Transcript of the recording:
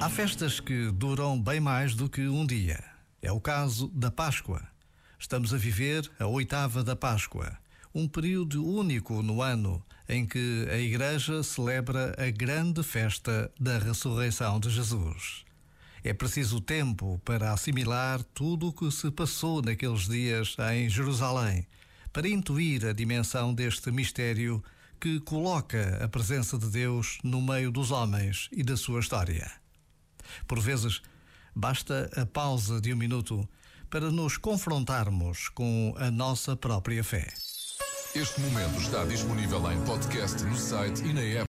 Há festas que duram bem mais do que um dia. É o caso da Páscoa. Estamos a viver a oitava da Páscoa, um período único no ano em que a Igreja celebra a grande festa da ressurreição de Jesus. É preciso tempo para assimilar tudo o que se passou naqueles dias em Jerusalém, para intuir a dimensão deste mistério que coloca a presença de Deus no meio dos homens e da sua história. Por vezes, basta a pausa de um minuto para nos confrontarmos com a nossa própria fé. Este momento está disponível em podcast no site e na app.